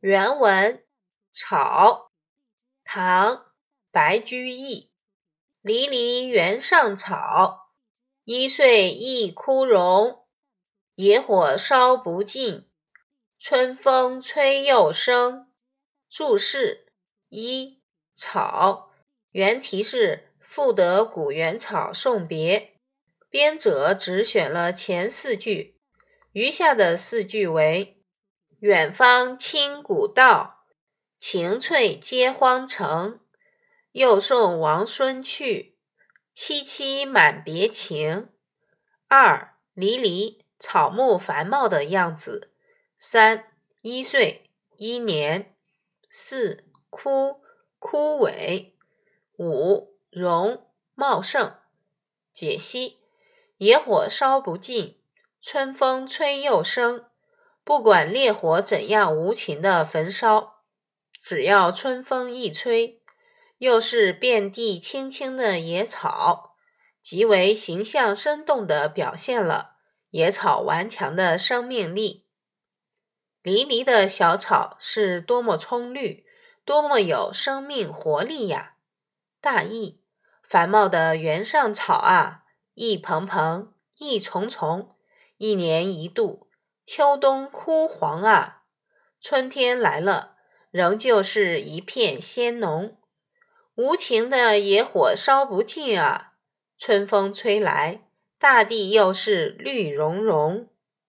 原文：草，唐，白居易。离离原上草，一岁一枯荣。野火烧不尽，春风吹又生。注释：一、草，原题是《赋得古原草送别》，编者只选了前四句，余下的四句为。远方清古道，晴翠接荒城。又送王孙去，萋萋满别情。二离离，草木繁茂的样子。三一岁，一年。四枯，枯萎。五荣，茂盛。解析：野火烧不尽，春风吹又生。不管烈火怎样无情的焚烧，只要春风一吹，又是遍地青青的野草，极为形象生动地表现了野草顽强的生命力。离离的小草是多么葱绿，多么有生命活力呀！大意：繁茂的原上草啊，一蓬蓬，一丛丛，一年一度。秋冬枯黄啊，春天来了，仍旧是一片鲜浓。无情的野火烧不尽啊，春风吹来，大地又是绿茸茸。